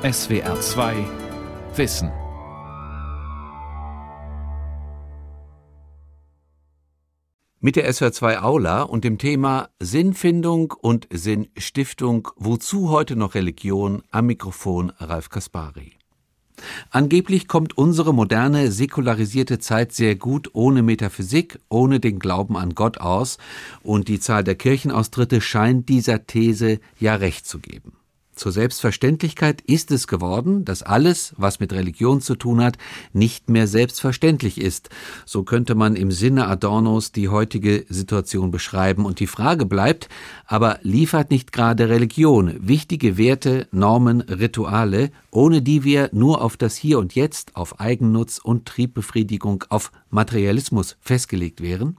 SWR 2 Wissen. Mit der SWR 2 Aula und dem Thema Sinnfindung und Sinnstiftung, wozu heute noch Religion, am Mikrofon Ralf Kaspari. Angeblich kommt unsere moderne, säkularisierte Zeit sehr gut ohne Metaphysik, ohne den Glauben an Gott aus, und die Zahl der Kirchenaustritte scheint dieser These ja recht zu geben. Zur Selbstverständlichkeit ist es geworden, dass alles, was mit Religion zu tun hat, nicht mehr selbstverständlich ist. So könnte man im Sinne Adornos die heutige Situation beschreiben. Und die Frage bleibt, aber liefert nicht gerade Religion wichtige Werte, Normen, Rituale, ohne die wir nur auf das Hier und Jetzt, auf Eigennutz und Triebbefriedigung, auf Materialismus festgelegt wären?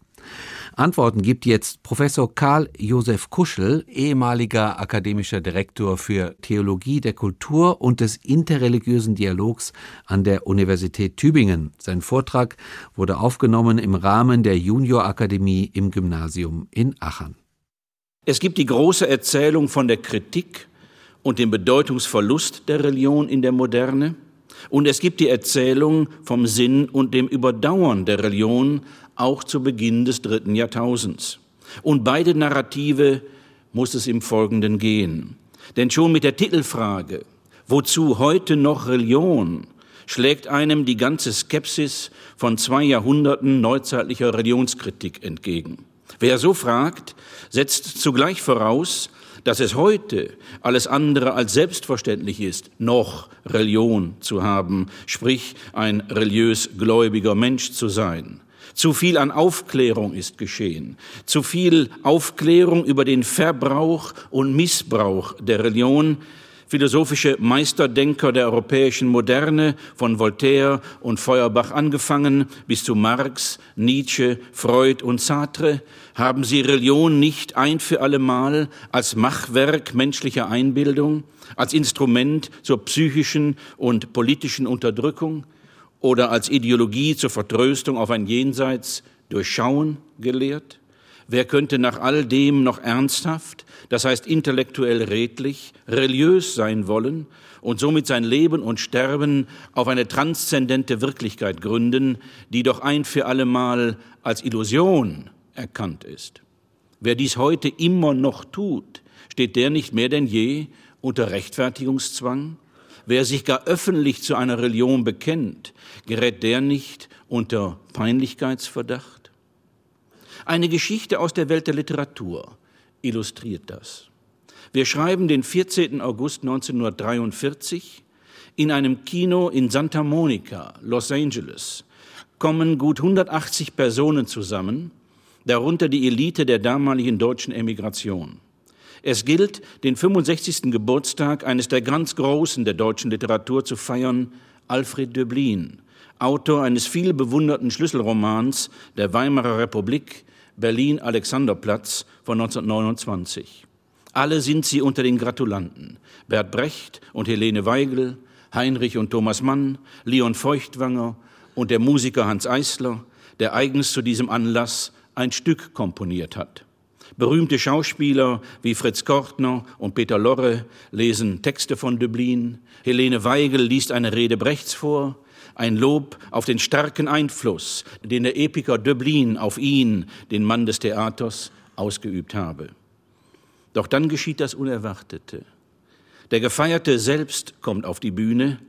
Antworten gibt jetzt Professor Karl Josef Kuschel, ehemaliger akademischer Direktor für Theologie der Kultur und des interreligiösen Dialogs an der Universität Tübingen. Sein Vortrag wurde aufgenommen im Rahmen der Juniorakademie im Gymnasium in Aachen. Es gibt die große Erzählung von der Kritik und dem Bedeutungsverlust der Religion in der Moderne. Und es gibt die Erzählung vom Sinn und dem Überdauern der Religion auch zu Beginn des dritten Jahrtausends. Und beide Narrative muss es im Folgenden gehen. Denn schon mit der Titelfrage, wozu heute noch Religion, schlägt einem die ganze Skepsis von zwei Jahrhunderten neuzeitlicher Religionskritik entgegen. Wer so fragt, setzt zugleich voraus, dass es heute alles andere als selbstverständlich ist, noch Religion zu haben, sprich ein religiös gläubiger Mensch zu sein. Zu viel an Aufklärung ist geschehen. Zu viel Aufklärung über den Verbrauch und Missbrauch der Religion. Philosophische Meisterdenker der europäischen Moderne, von Voltaire und Feuerbach angefangen bis zu Marx, Nietzsche, Freud und Sartre, haben sie Religion nicht ein für allemal als Machwerk menschlicher Einbildung, als Instrument zur psychischen und politischen Unterdrückung, oder als Ideologie zur Vertröstung auf ein Jenseits durchschauen gelehrt? Wer könnte nach all dem noch ernsthaft, das heißt intellektuell redlich, religiös sein wollen und somit sein Leben und Sterben auf eine transzendente Wirklichkeit gründen, die doch ein für allemal als Illusion erkannt ist? Wer dies heute immer noch tut, steht der nicht mehr denn je unter Rechtfertigungszwang? Wer sich gar öffentlich zu einer Religion bekennt, gerät der nicht unter Peinlichkeitsverdacht? Eine Geschichte aus der Welt der Literatur illustriert das. Wir schreiben den 14. August 1943. In einem Kino in Santa Monica, Los Angeles, kommen gut 180 Personen zusammen, darunter die Elite der damaligen deutschen Emigration. Es gilt, den 65. Geburtstag eines der ganz Großen der deutschen Literatur zu feiern, Alfred Döblin, Autor eines viel bewunderten Schlüsselromans der Weimarer Republik, Berlin Alexanderplatz von 1929. Alle sind sie unter den Gratulanten. Bert Brecht und Helene Weigel, Heinrich und Thomas Mann, Leon Feuchtwanger und der Musiker Hans Eisler, der eigens zu diesem Anlass ein Stück komponiert hat. Berühmte Schauspieler wie Fritz Kortner und Peter Lorre lesen Texte von Döblin. Helene Weigel liest eine Rede Brechts vor. Ein Lob auf den starken Einfluss, den der Epiker Döblin auf ihn, den Mann des Theaters, ausgeübt habe. Doch dann geschieht das Unerwartete. Der Gefeierte selbst kommt auf die Bühne.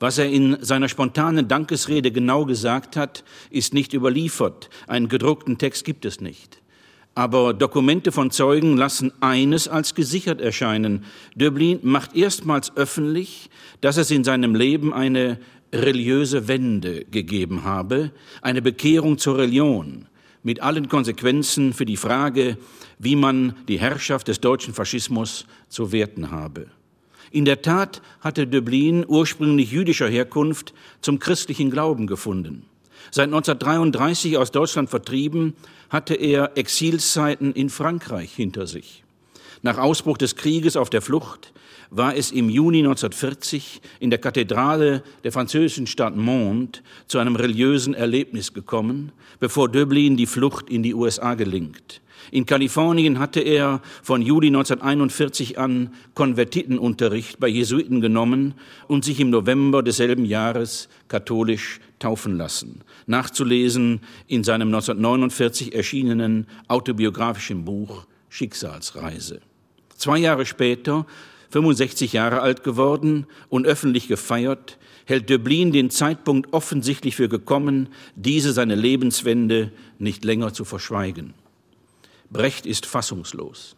Was er in seiner spontanen Dankesrede genau gesagt hat, ist nicht überliefert. Einen gedruckten Text gibt es nicht. Aber Dokumente von Zeugen lassen eines als gesichert erscheinen. Döblin macht erstmals öffentlich, dass es in seinem Leben eine religiöse Wende gegeben habe, eine Bekehrung zur Religion, mit allen Konsequenzen für die Frage, wie man die Herrschaft des deutschen Faschismus zu werten habe. In der Tat hatte Döblin, ursprünglich jüdischer Herkunft, zum christlichen Glauben gefunden. Seit 1933 aus Deutschland vertrieben, hatte er Exilszeiten in Frankreich hinter sich. Nach Ausbruch des Krieges auf der Flucht war es im Juni 1940 in der Kathedrale der französischen Stadt Mont zu einem religiösen Erlebnis gekommen, bevor Döblin die Flucht in die USA gelingt. In Kalifornien hatte er von Juli 1941 an Konvertitenunterricht bei Jesuiten genommen und sich im November desselben Jahres katholisch taufen lassen. Nachzulesen in seinem 1949 erschienenen autobiografischen Buch Schicksalsreise. Zwei Jahre später, 65 Jahre alt geworden und öffentlich gefeiert, hält Döblin den Zeitpunkt offensichtlich für gekommen, diese seine Lebenswende nicht länger zu verschweigen. Brecht ist fassungslos.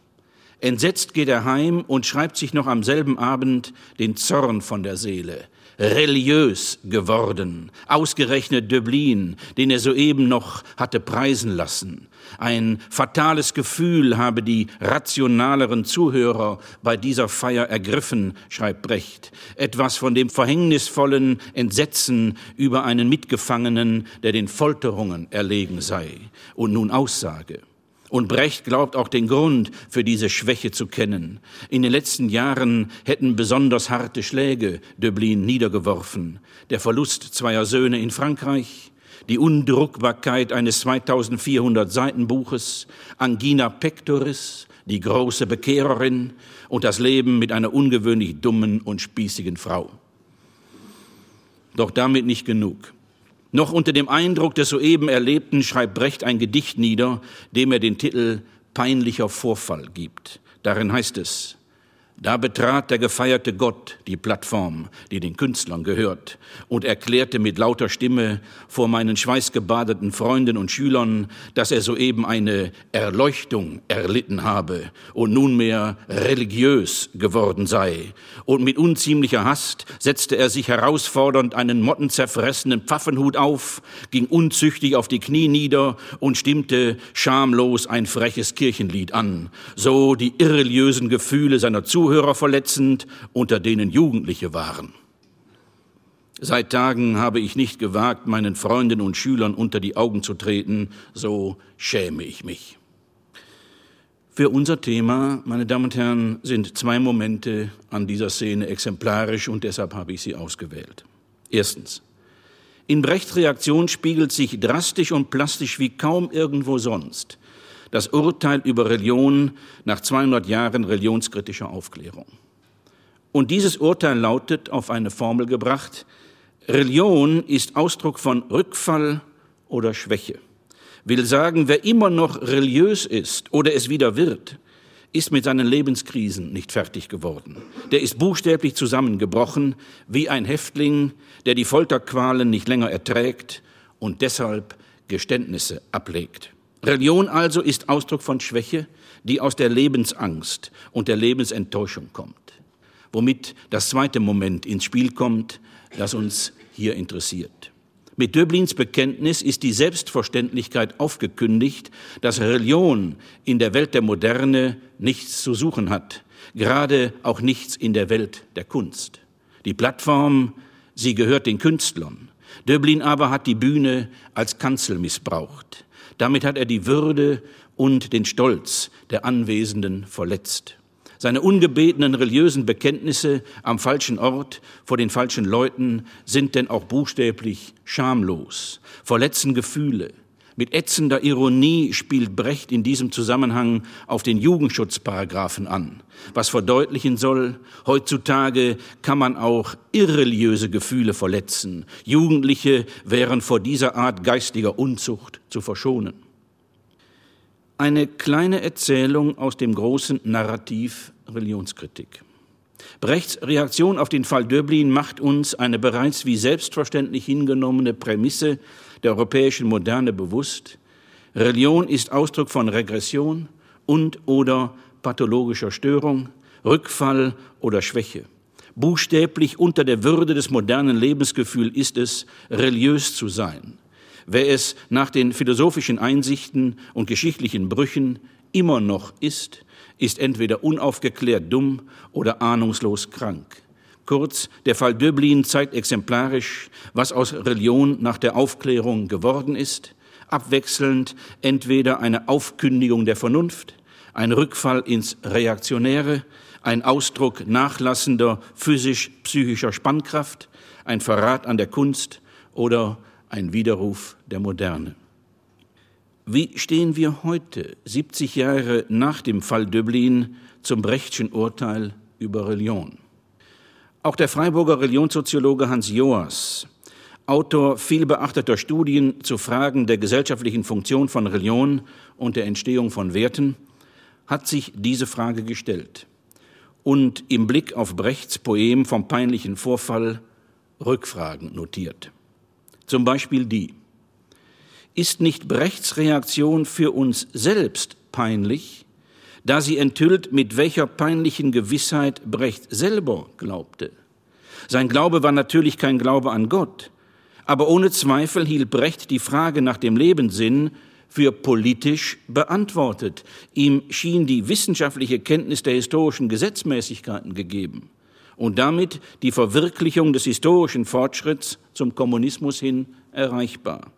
Entsetzt geht er heim und schreibt sich noch am selben Abend den Zorn von der Seele. Religiös geworden, ausgerechnet Döblin, den er soeben noch hatte preisen lassen. Ein fatales Gefühl habe die rationaleren Zuhörer bei dieser Feier ergriffen, schreibt Brecht. Etwas von dem verhängnisvollen Entsetzen über einen Mitgefangenen, der den Folterungen erlegen sei. Und nun Aussage. Und Brecht glaubt auch den Grund für diese Schwäche zu kennen. In den letzten Jahren hätten besonders harte Schläge Döblin niedergeworfen. Der Verlust zweier Söhne in Frankreich, die Undruckbarkeit eines 2400 Seiten Buches, Angina pectoris, die große Bekehrerin und das Leben mit einer ungewöhnlich dummen und spießigen Frau. Doch damit nicht genug. Noch unter dem Eindruck des soeben Erlebten schreibt Brecht ein Gedicht nieder, dem er den Titel Peinlicher Vorfall gibt. Darin heißt es, da betrat der gefeierte Gott die Plattform, die den Künstlern gehört, und erklärte mit lauter Stimme vor meinen schweißgebadeten Freunden und Schülern, dass er soeben eine Erleuchtung erlitten habe und nunmehr religiös geworden sei. Und mit unziemlicher Hast setzte er sich herausfordernd einen mottenzerfressenen Pfaffenhut auf, ging unzüchtig auf die Knie nieder und stimmte schamlos ein freches Kirchenlied an, so die irreligiösen Gefühle seiner Zuhörer Zuhörer verletzend, unter denen Jugendliche waren. Seit Tagen habe ich nicht gewagt, meinen Freunden und Schülern unter die Augen zu treten, so schäme ich mich. Für unser Thema, meine Damen und Herren, sind zwei Momente an dieser Szene exemplarisch und deshalb habe ich sie ausgewählt. Erstens. In Brechts Reaktion spiegelt sich drastisch und plastisch wie kaum irgendwo sonst das Urteil über Religion nach 200 Jahren religionskritischer Aufklärung. Und dieses Urteil lautet, auf eine Formel gebracht, Religion ist Ausdruck von Rückfall oder Schwäche. Will sagen, wer immer noch religiös ist oder es wieder wird, ist mit seinen Lebenskrisen nicht fertig geworden. Der ist buchstäblich zusammengebrochen, wie ein Häftling, der die Folterqualen nicht länger erträgt und deshalb Geständnisse ablegt. Religion also ist Ausdruck von Schwäche, die aus der Lebensangst und der Lebensenttäuschung kommt. Womit das zweite Moment ins Spiel kommt, das uns hier interessiert. Mit Döblins Bekenntnis ist die Selbstverständlichkeit aufgekündigt, dass Religion in der Welt der Moderne nichts zu suchen hat, gerade auch nichts in der Welt der Kunst. Die Plattform, sie gehört den Künstlern. Döblin aber hat die Bühne als Kanzel missbraucht. Damit hat er die Würde und den Stolz der Anwesenden verletzt. Seine ungebetenen religiösen Bekenntnisse am falschen Ort vor den falschen Leuten sind denn auch buchstäblich schamlos, verletzen Gefühle, mit ätzender Ironie spielt Brecht in diesem Zusammenhang auf den Jugendschutzparagraphen an, was verdeutlichen soll, heutzutage kann man auch irreligiöse Gefühle verletzen. Jugendliche wären vor dieser Art geistiger Unzucht zu verschonen. Eine kleine Erzählung aus dem großen Narrativ Religionskritik. Brechts Reaktion auf den Fall Döblin macht uns eine bereits wie selbstverständlich hingenommene Prämisse der europäischen Moderne bewusst. Religion ist Ausdruck von Regression und oder pathologischer Störung, Rückfall oder Schwäche. Buchstäblich unter der Würde des modernen Lebensgefühls ist es, religiös zu sein. Wer es nach den philosophischen Einsichten und geschichtlichen Brüchen immer noch ist, ist entweder unaufgeklärt dumm oder ahnungslos krank. Kurz, der Fall Döblin zeigt exemplarisch, was aus Religion nach der Aufklärung geworden ist, abwechselnd entweder eine Aufkündigung der Vernunft, ein Rückfall ins Reaktionäre, ein Ausdruck nachlassender physisch-psychischer Spannkraft, ein Verrat an der Kunst oder ein Widerruf der Moderne. Wie stehen wir heute, 70 Jahre nach dem Fall Döblin, zum Brechtschen Urteil über Religion? Auch der Freiburger Religionssoziologe Hans Joas, Autor vielbeachteter Studien zu Fragen der gesellschaftlichen Funktion von Religion und der Entstehung von Werten, hat sich diese Frage gestellt und im Blick auf Brechts Poem vom peinlichen Vorfall Rückfragen notiert. Zum Beispiel die, ist nicht Brechts Reaktion für uns selbst peinlich, da sie enthüllt, mit welcher peinlichen Gewissheit Brecht selber glaubte. Sein Glaube war natürlich kein Glaube an Gott, aber ohne Zweifel hielt Brecht die Frage nach dem Lebenssinn für politisch beantwortet. Ihm schien die wissenschaftliche Kenntnis der historischen Gesetzmäßigkeiten gegeben und damit die Verwirklichung des historischen Fortschritts zum Kommunismus hin erreichbar.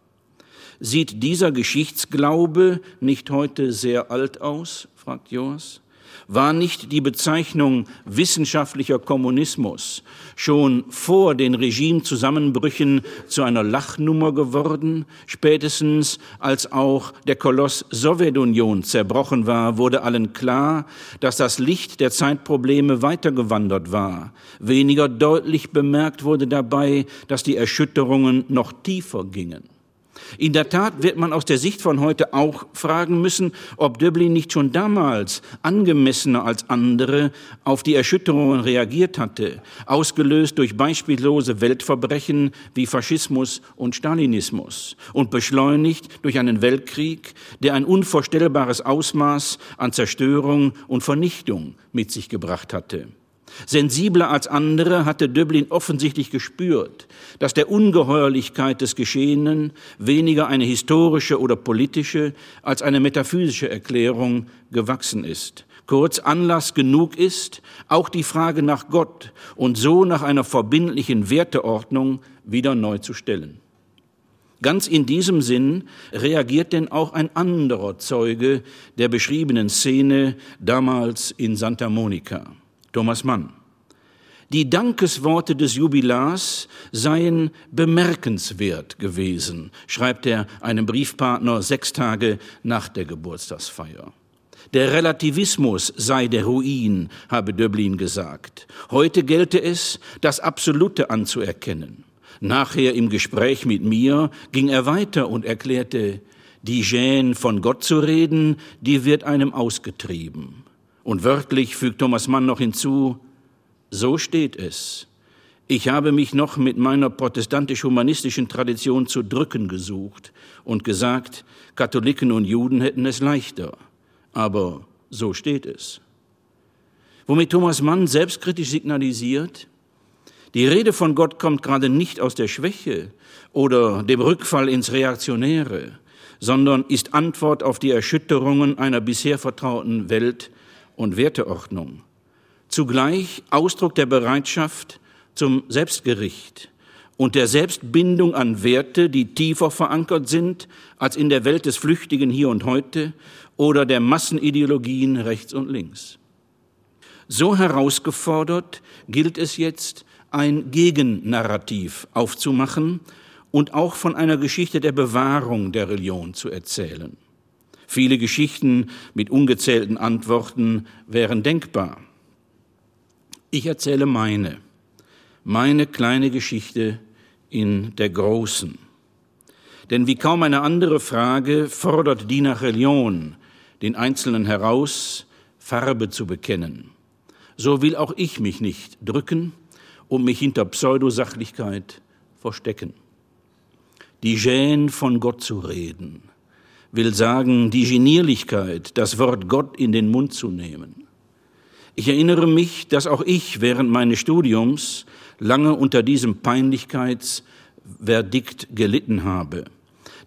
Sieht dieser Geschichtsglaube nicht heute sehr alt aus? Fragt Joas. War nicht die Bezeichnung wissenschaftlicher Kommunismus schon vor den Regimezusammenbrüchen zu einer Lachnummer geworden? Spätestens als auch der Koloss Sowjetunion zerbrochen war, wurde allen klar, dass das Licht der Zeitprobleme weitergewandert war. Weniger deutlich bemerkt wurde dabei, dass die Erschütterungen noch tiefer gingen. In der Tat wird man aus der Sicht von heute auch fragen müssen, ob Döblin nicht schon damals angemessener als andere auf die Erschütterungen reagiert hatte, ausgelöst durch beispiellose Weltverbrechen wie Faschismus und Stalinismus und beschleunigt durch einen Weltkrieg, der ein unvorstellbares Ausmaß an Zerstörung und Vernichtung mit sich gebracht hatte. Sensibler als andere hatte Döblin offensichtlich gespürt, dass der Ungeheuerlichkeit des Geschehenen weniger eine historische oder politische als eine metaphysische Erklärung gewachsen ist. Kurz Anlass genug ist, auch die Frage nach Gott und so nach einer verbindlichen Werteordnung wieder neu zu stellen. Ganz in diesem Sinn reagiert denn auch ein anderer Zeuge der beschriebenen Szene damals in Santa Monica. Thomas Mann. Die Dankesworte des Jubilars seien bemerkenswert gewesen, schreibt er einem Briefpartner sechs Tage nach der Geburtstagsfeier. Der Relativismus sei der Ruin, habe Döblin gesagt. Heute gelte es, das Absolute anzuerkennen. Nachher im Gespräch mit mir ging er weiter und erklärte, die Gäne von Gott zu reden, die wird einem ausgetrieben. Und wörtlich fügt Thomas Mann noch hinzu, so steht es. Ich habe mich noch mit meiner protestantisch-humanistischen Tradition zu drücken gesucht und gesagt, Katholiken und Juden hätten es leichter. Aber so steht es. Womit Thomas Mann selbstkritisch signalisiert, die Rede von Gott kommt gerade nicht aus der Schwäche oder dem Rückfall ins Reaktionäre, sondern ist Antwort auf die Erschütterungen einer bisher vertrauten Welt, und Werteordnung, zugleich Ausdruck der Bereitschaft zum Selbstgericht und der Selbstbindung an Werte, die tiefer verankert sind als in der Welt des flüchtigen Hier und Heute oder der Massenideologien rechts und links. So herausgefordert gilt es jetzt, ein Gegennarrativ aufzumachen und auch von einer Geschichte der Bewahrung der Religion zu erzählen. Viele Geschichten mit ungezählten Antworten wären denkbar. Ich erzähle meine, meine kleine Geschichte in der großen. Denn wie kaum eine andere Frage fordert die nach Religion den Einzelnen heraus, Farbe zu bekennen. So will auch ich mich nicht drücken und mich hinter Pseudosachlichkeit verstecken. Die Gäne von Gott zu reden, will sagen, die Genierlichkeit, das Wort Gott in den Mund zu nehmen. Ich erinnere mich, dass auch ich während meines Studiums lange unter diesem Peinlichkeitsverdikt gelitten habe.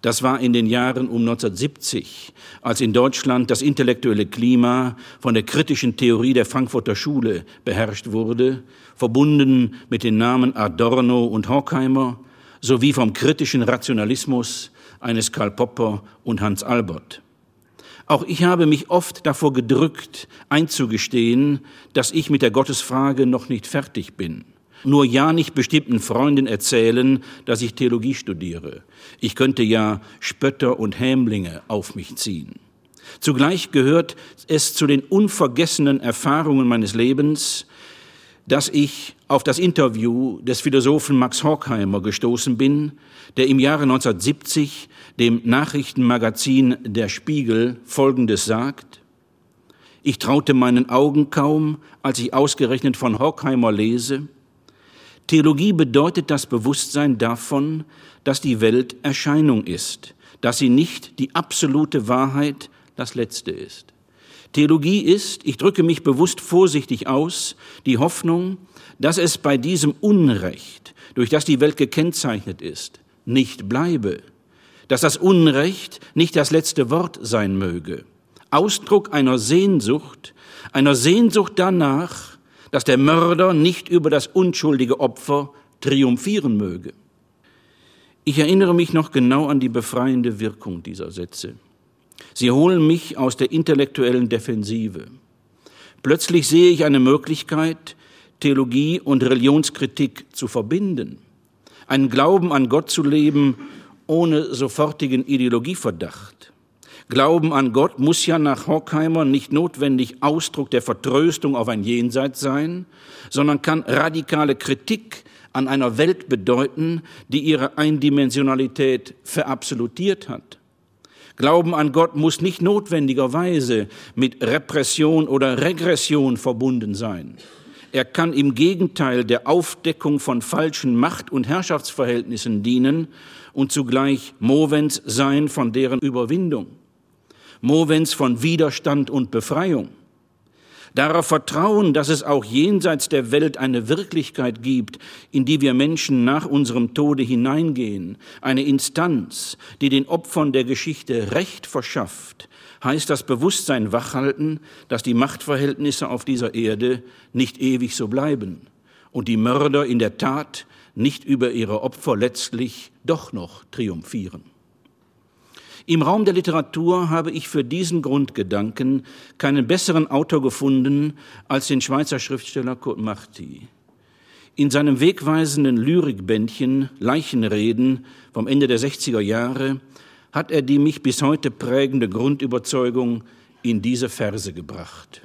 Das war in den Jahren um 1970, als in Deutschland das intellektuelle Klima von der kritischen Theorie der Frankfurter Schule beherrscht wurde, verbunden mit den Namen Adorno und Horkheimer, sowie vom kritischen Rationalismus eines Karl Popper und Hans Albert. Auch ich habe mich oft davor gedrückt, einzugestehen, dass ich mit der Gottesfrage noch nicht fertig bin. Nur ja nicht bestimmten Freunden erzählen, dass ich Theologie studiere. Ich könnte ja Spötter und Hämlinge auf mich ziehen. Zugleich gehört es zu den unvergessenen Erfahrungen meines Lebens, dass ich auf das Interview des Philosophen Max Horkheimer gestoßen bin, der im Jahre 1970 dem Nachrichtenmagazin Der Spiegel Folgendes sagt. Ich traute meinen Augen kaum, als ich ausgerechnet von Horkheimer lese. Theologie bedeutet das Bewusstsein davon, dass die Welt Erscheinung ist, dass sie nicht die absolute Wahrheit, das Letzte ist. Theologie ist, ich drücke mich bewusst vorsichtig aus, die Hoffnung, dass es bei diesem Unrecht, durch das die Welt gekennzeichnet ist, nicht bleibe, dass das Unrecht nicht das letzte Wort sein möge, Ausdruck einer Sehnsucht, einer Sehnsucht danach, dass der Mörder nicht über das unschuldige Opfer triumphieren möge. Ich erinnere mich noch genau an die befreiende Wirkung dieser Sätze. Sie holen mich aus der intellektuellen Defensive. Plötzlich sehe ich eine Möglichkeit, Theologie und Religionskritik zu verbinden, einen Glauben an Gott zu leben ohne sofortigen Ideologieverdacht. Glauben an Gott muss ja nach Horkheimer nicht notwendig Ausdruck der Vertröstung auf ein Jenseits sein, sondern kann radikale Kritik an einer Welt bedeuten, die ihre Eindimensionalität verabsolutiert hat. Glauben an Gott muss nicht notwendigerweise mit Repression oder Regression verbunden sein. Er kann im Gegenteil der Aufdeckung von falschen Macht- und Herrschaftsverhältnissen dienen und zugleich Movens sein von deren Überwindung. Movens von Widerstand und Befreiung. Darauf vertrauen, dass es auch jenseits der Welt eine Wirklichkeit gibt, in die wir Menschen nach unserem Tode hineingehen, eine Instanz, die den Opfern der Geschichte Recht verschafft, heißt das Bewusstsein wachhalten, dass die Machtverhältnisse auf dieser Erde nicht ewig so bleiben und die Mörder in der Tat nicht über ihre Opfer letztlich doch noch triumphieren. Im Raum der Literatur habe ich für diesen Grundgedanken keinen besseren Autor gefunden als den Schweizer Schriftsteller Kurt Marti. In seinem wegweisenden Lyrikbändchen Leichenreden vom Ende der 60er Jahre hat er die mich bis heute prägende Grundüberzeugung in diese Verse gebracht.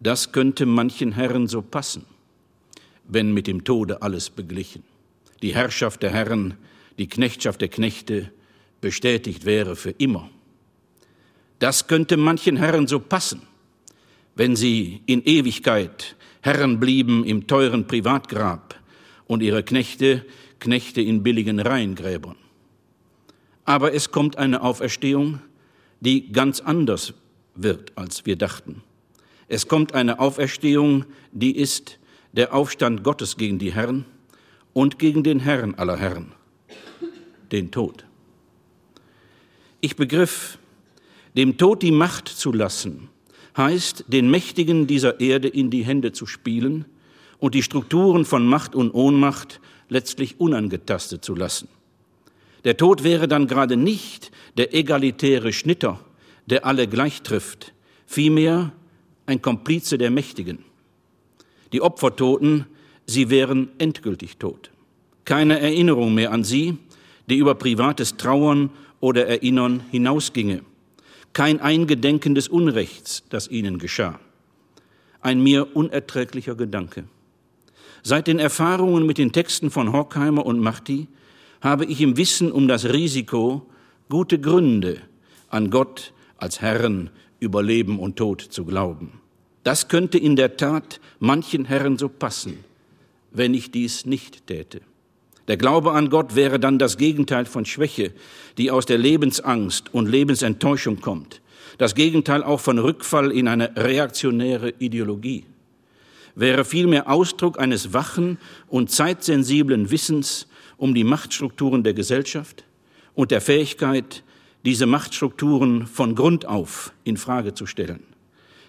Das könnte manchen Herren so passen, wenn mit dem Tode alles beglichen. Die Herrschaft der Herren, die Knechtschaft der Knechte, bestätigt wäre für immer. Das könnte manchen Herren so passen, wenn sie in Ewigkeit Herren blieben im teuren Privatgrab und ihre Knechte Knechte in billigen Reihengräbern. Aber es kommt eine Auferstehung, die ganz anders wird, als wir dachten. Es kommt eine Auferstehung, die ist der Aufstand Gottes gegen die Herren und gegen den Herrn aller Herren, den Tod. Ich begriff, dem Tod die Macht zu lassen, heißt, den Mächtigen dieser Erde in die Hände zu spielen und die Strukturen von Macht und Ohnmacht letztlich unangetastet zu lassen. Der Tod wäre dann gerade nicht der egalitäre Schnitter, der alle gleich trifft, vielmehr ein Komplize der Mächtigen. Die Opfertoten, sie wären endgültig tot. Keine Erinnerung mehr an sie, die über privates Trauern oder Erinnern hinausginge. Kein Eingedenken des Unrechts, das ihnen geschah. Ein mir unerträglicher Gedanke. Seit den Erfahrungen mit den Texten von Horkheimer und Marti habe ich im Wissen um das Risiko gute Gründe, an Gott als Herrn über Leben und Tod zu glauben. Das könnte in der Tat manchen Herren so passen, wenn ich dies nicht täte. Der Glaube an Gott wäre dann das Gegenteil von Schwäche, die aus der Lebensangst und Lebensenttäuschung kommt. Das Gegenteil auch von Rückfall in eine reaktionäre Ideologie. Wäre vielmehr Ausdruck eines wachen und zeitsensiblen Wissens um die Machtstrukturen der Gesellschaft und der Fähigkeit, diese Machtstrukturen von Grund auf in Frage zu stellen.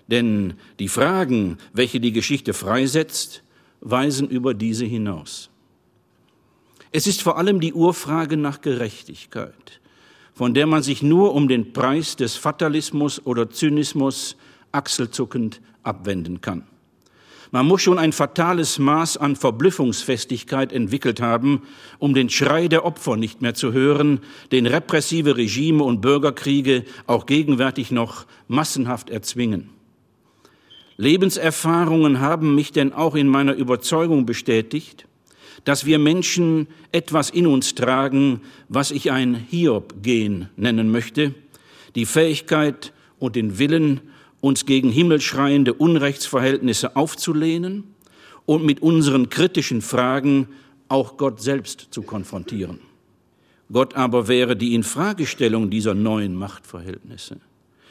Denn die Fragen, welche die Geschichte freisetzt, weisen über diese hinaus. Es ist vor allem die Urfrage nach Gerechtigkeit. von der man sich nur um den Preis des Fatalismus oder Zynismus achselzuckend abwenden kann. Man muss schon ein fatales Maß an Verblüffungsfestigkeit entwickelt haben, um den Schrei der Opfer nicht mehr zu hören, den repressive Regime und Bürgerkriege auch gegenwärtig noch massenhaft erzwingen. Lebenserfahrungen haben mich denn auch in meiner Überzeugung bestätigt, dass wir Menschen etwas in uns tragen, was ich ein Hiob-Gen nennen möchte, die Fähigkeit und den Willen, uns gegen himmelschreiende Unrechtsverhältnisse aufzulehnen und mit unseren kritischen Fragen auch Gott selbst zu konfrontieren. Gott aber wäre die Infragestellung dieser neuen Machtverhältnisse.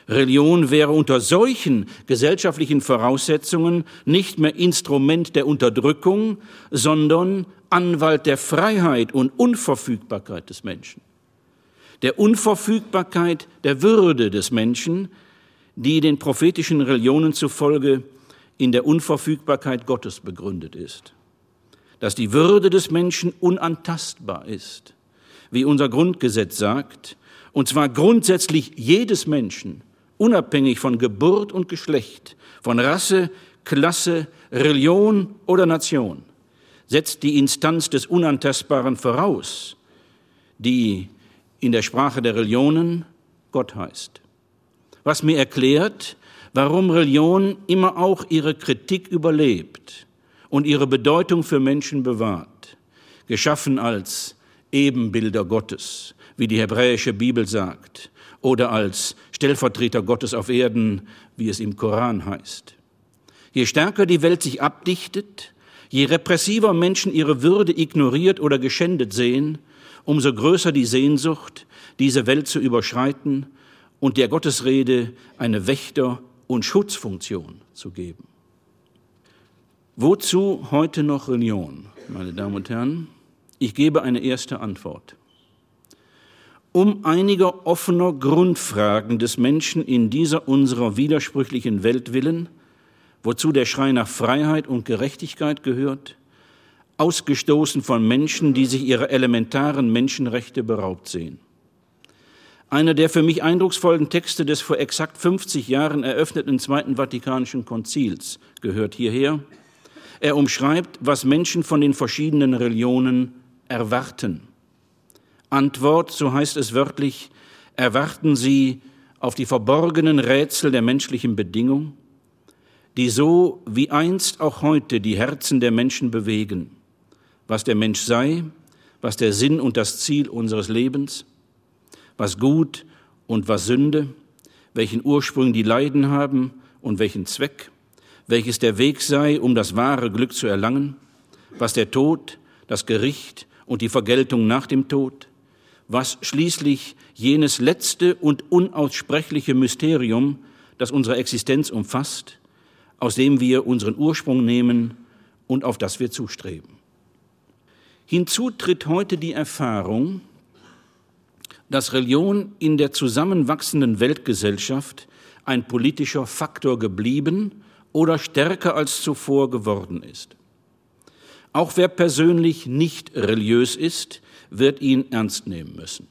Religion wäre unter solchen gesellschaftlichen Voraussetzungen nicht mehr Instrument der Unterdrückung, sondern Anwalt der Freiheit und Unverfügbarkeit des Menschen. Der Unverfügbarkeit der Würde des Menschen, die den prophetischen Religionen zufolge in der Unverfügbarkeit Gottes begründet ist. Dass die Würde des Menschen unantastbar ist, wie unser Grundgesetz sagt, und zwar grundsätzlich jedes Menschen, unabhängig von Geburt und Geschlecht, von Rasse, Klasse, Religion oder Nation, setzt die Instanz des Unantastbaren voraus, die in der Sprache der Religionen Gott heißt. Was mir erklärt, warum Religion immer auch ihre Kritik überlebt und ihre Bedeutung für Menschen bewahrt, geschaffen als Ebenbilder Gottes, wie die hebräische Bibel sagt, oder als Stellvertreter Gottes auf Erden, wie es im Koran heißt. Je stärker die Welt sich abdichtet, je repressiver Menschen ihre Würde ignoriert oder geschändet sehen, umso größer die Sehnsucht, diese Welt zu überschreiten und der Gottesrede eine Wächter- und Schutzfunktion zu geben. Wozu heute noch Religion, meine Damen und Herren? Ich gebe eine erste Antwort. Um einiger offener Grundfragen des Menschen in dieser unserer widersprüchlichen Welt willen, wozu der Schrei nach Freiheit und Gerechtigkeit gehört, ausgestoßen von Menschen, die sich ihrer elementaren Menschenrechte beraubt sehen. Einer der für mich eindrucksvollen Texte des vor exakt 50 Jahren eröffneten Zweiten Vatikanischen Konzils gehört hierher. Er umschreibt, was Menschen von den verschiedenen Religionen erwarten. Antwort, so heißt es wörtlich, erwarten sie auf die verborgenen Rätsel der menschlichen Bedingung, die so wie einst auch heute die Herzen der Menschen bewegen, was der Mensch sei, was der Sinn und das Ziel unseres Lebens, was gut und was Sünde, welchen Ursprung die Leiden haben und welchen Zweck, welches der Weg sei, um das wahre Glück zu erlangen, was der Tod, das Gericht und die Vergeltung nach dem Tod, was schließlich jenes letzte und unaussprechliche Mysterium, das unsere Existenz umfasst, aus dem wir unseren Ursprung nehmen und auf das wir zustreben. Hinzu tritt heute die Erfahrung, dass Religion in der zusammenwachsenden Weltgesellschaft ein politischer Faktor geblieben oder stärker als zuvor geworden ist. Auch wer persönlich nicht religiös ist, wird ihn ernst nehmen müssen.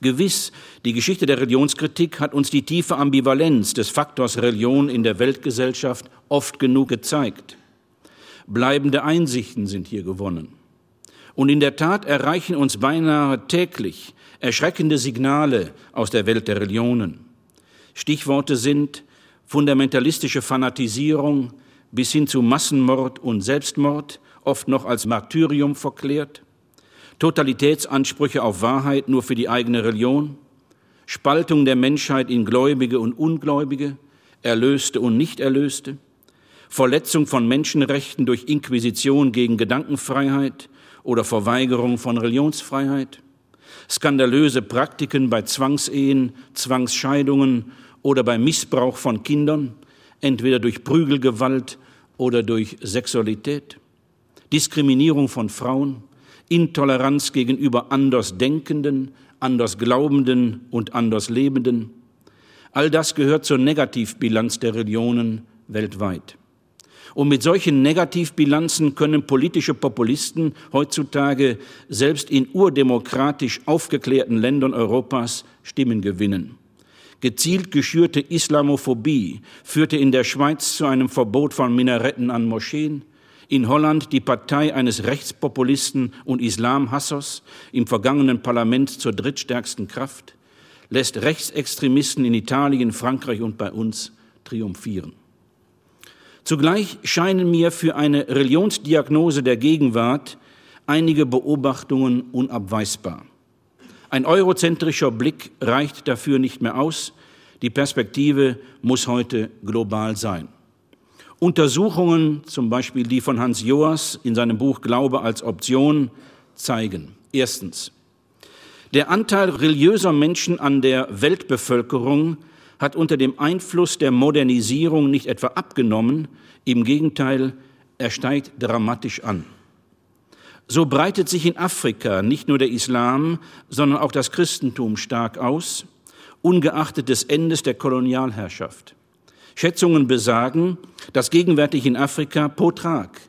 Gewiss, die Geschichte der Religionskritik hat uns die tiefe Ambivalenz des Faktors Religion in der Weltgesellschaft oft genug gezeigt. Bleibende Einsichten sind hier gewonnen. Und in der Tat erreichen uns beinahe täglich erschreckende Signale aus der Welt der Religionen. Stichworte sind fundamentalistische Fanatisierung bis hin zu Massenmord und Selbstmord, oft noch als Martyrium verklärt, Totalitätsansprüche auf Wahrheit nur für die eigene Religion, Spaltung der Menschheit in Gläubige und Ungläubige, Erlöste und Nichterlöste, Verletzung von Menschenrechten durch Inquisition gegen Gedankenfreiheit oder Verweigerung von Religionsfreiheit, skandalöse Praktiken bei Zwangsehen, Zwangsscheidungen oder bei Missbrauch von Kindern, entweder durch Prügelgewalt oder durch Sexualität, Diskriminierung von Frauen, Intoleranz gegenüber Andersdenkenden, Andersglaubenden und Anderslebenden. All das gehört zur Negativbilanz der Religionen weltweit. Und mit solchen Negativbilanzen können politische Populisten heutzutage selbst in urdemokratisch aufgeklärten Ländern Europas Stimmen gewinnen. Gezielt geschürte Islamophobie führte in der Schweiz zu einem Verbot von Minaretten an Moscheen, in Holland die Partei eines Rechtspopulisten und Islamhassers, im vergangenen Parlament zur drittstärksten Kraft, lässt Rechtsextremisten in Italien, Frankreich und bei uns triumphieren. Zugleich scheinen mir für eine Religionsdiagnose der Gegenwart einige Beobachtungen unabweisbar. Ein eurozentrischer Blick reicht dafür nicht mehr aus. Die Perspektive muss heute global sein. Untersuchungen, zum Beispiel die von Hans Joas in seinem Buch Glaube als Option, zeigen. Erstens. Der Anteil religiöser Menschen an der Weltbevölkerung hat unter dem Einfluss der Modernisierung nicht etwa abgenommen, im Gegenteil, er steigt dramatisch an. So breitet sich in Afrika nicht nur der Islam, sondern auch das Christentum stark aus, ungeachtet des Endes der Kolonialherrschaft. Schätzungen besagen, dass gegenwärtig in Afrika pro Tag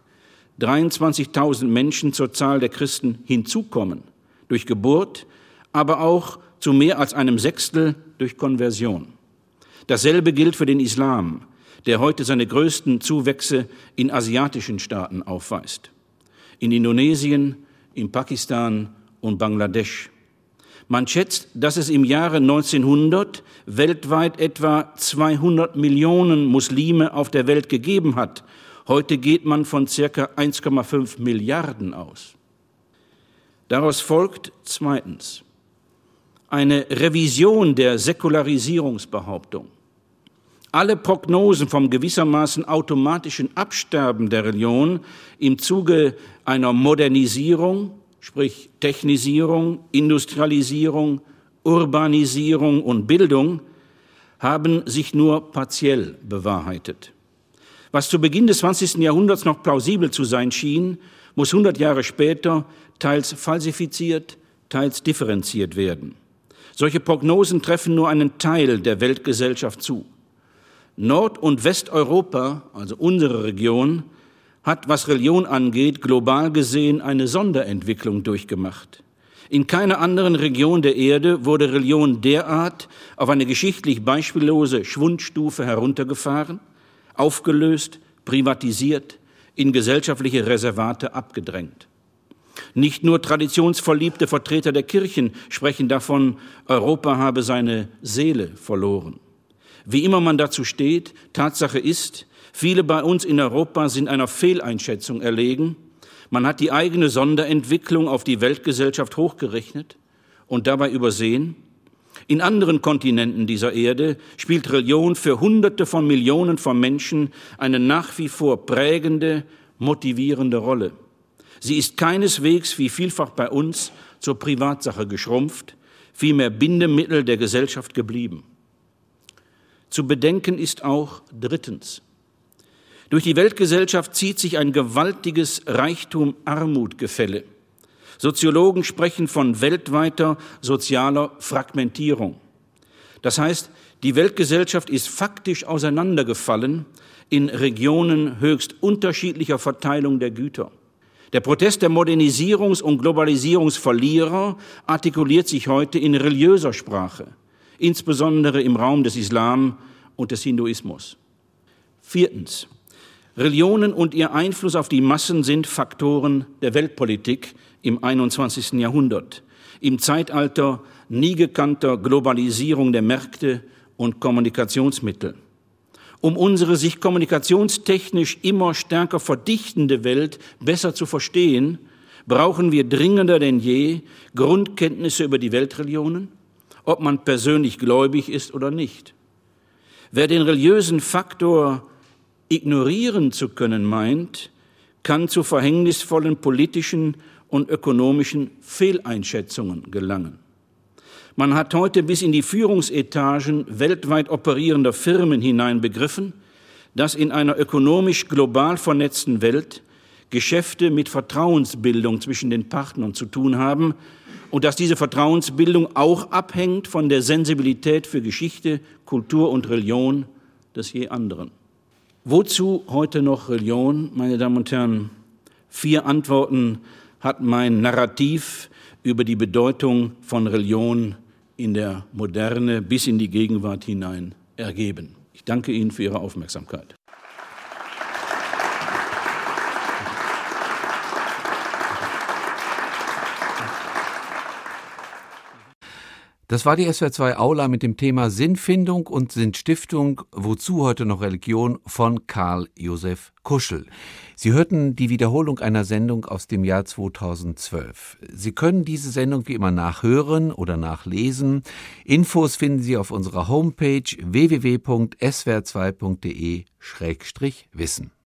23.000 Menschen zur Zahl der Christen hinzukommen, durch Geburt, aber auch zu mehr als einem Sechstel durch Konversion. Dasselbe gilt für den Islam, der heute seine größten Zuwächse in asiatischen Staaten aufweist. In Indonesien, in Pakistan und Bangladesch. Man schätzt, dass es im Jahre 1900 weltweit etwa 200 Millionen Muslime auf der Welt gegeben hat. Heute geht man von circa 1,5 Milliarden aus. Daraus folgt zweitens eine Revision der Säkularisierungsbehauptung. Alle Prognosen vom gewissermaßen automatischen Absterben der Religion im Zuge einer Modernisierung, sprich Technisierung, Industrialisierung, Urbanisierung und Bildung, haben sich nur partiell bewahrheitet. Was zu Beginn des 20. Jahrhunderts noch plausibel zu sein schien, muss 100 Jahre später teils falsifiziert, teils differenziert werden. Solche Prognosen treffen nur einen Teil der Weltgesellschaft zu. Nord- und Westeuropa, also unsere Region, hat, was Religion angeht, global gesehen eine Sonderentwicklung durchgemacht. In keiner anderen Region der Erde wurde Religion derart auf eine geschichtlich beispiellose Schwundstufe heruntergefahren, aufgelöst, privatisiert, in gesellschaftliche Reservate abgedrängt. Nicht nur traditionsverliebte Vertreter der Kirchen sprechen davon, Europa habe seine Seele verloren. Wie immer man dazu steht, Tatsache ist, viele bei uns in Europa sind einer Fehleinschätzung erlegen. Man hat die eigene Sonderentwicklung auf die Weltgesellschaft hochgerechnet und dabei übersehen, in anderen Kontinenten dieser Erde spielt Religion für Hunderte von Millionen von Menschen eine nach wie vor prägende, motivierende Rolle. Sie ist keineswegs, wie vielfach bei uns, zur Privatsache geschrumpft, vielmehr Bindemittel der Gesellschaft geblieben. Zu bedenken ist auch drittens. Durch die Weltgesellschaft zieht sich ein gewaltiges Reichtum-Armut-Gefälle. Soziologen sprechen von weltweiter sozialer Fragmentierung. Das heißt, die Weltgesellschaft ist faktisch auseinandergefallen in Regionen höchst unterschiedlicher Verteilung der Güter. Der Protest der Modernisierungs- und Globalisierungsverlierer artikuliert sich heute in religiöser Sprache, insbesondere im Raum des Islam und des Hinduismus. Viertens. Religionen und ihr Einfluss auf die Massen sind Faktoren der Weltpolitik im 21. Jahrhundert, im Zeitalter nie gekannter Globalisierung der Märkte und Kommunikationsmittel um unsere sich kommunikationstechnisch immer stärker verdichtende Welt besser zu verstehen, brauchen wir dringender denn je Grundkenntnisse über die Weltreligionen, ob man persönlich gläubig ist oder nicht. Wer den religiösen Faktor ignorieren zu können meint, kann zu verhängnisvollen politischen und ökonomischen Fehleinschätzungen gelangen. Man hat heute bis in die Führungsetagen weltweit operierender Firmen hinein begriffen, dass in einer ökonomisch global vernetzten Welt Geschäfte mit Vertrauensbildung zwischen den Partnern zu tun haben und dass diese Vertrauensbildung auch abhängt von der Sensibilität für Geschichte, Kultur und Religion des je anderen. Wozu heute noch Religion, meine Damen und Herren? Vier Antworten hat mein Narrativ über die Bedeutung von Religion in der Moderne bis in die Gegenwart hinein ergeben. Ich danke Ihnen für Ihre Aufmerksamkeit. Das war die SWR2 Aula mit dem Thema Sinnfindung und Sinnstiftung, wozu heute noch Religion von Karl Josef Kuschel. Sie hörten die Wiederholung einer Sendung aus dem Jahr 2012. Sie können diese Sendung wie immer nachhören oder nachlesen. Infos finden Sie auf unserer Homepage www.swr2.de-wissen.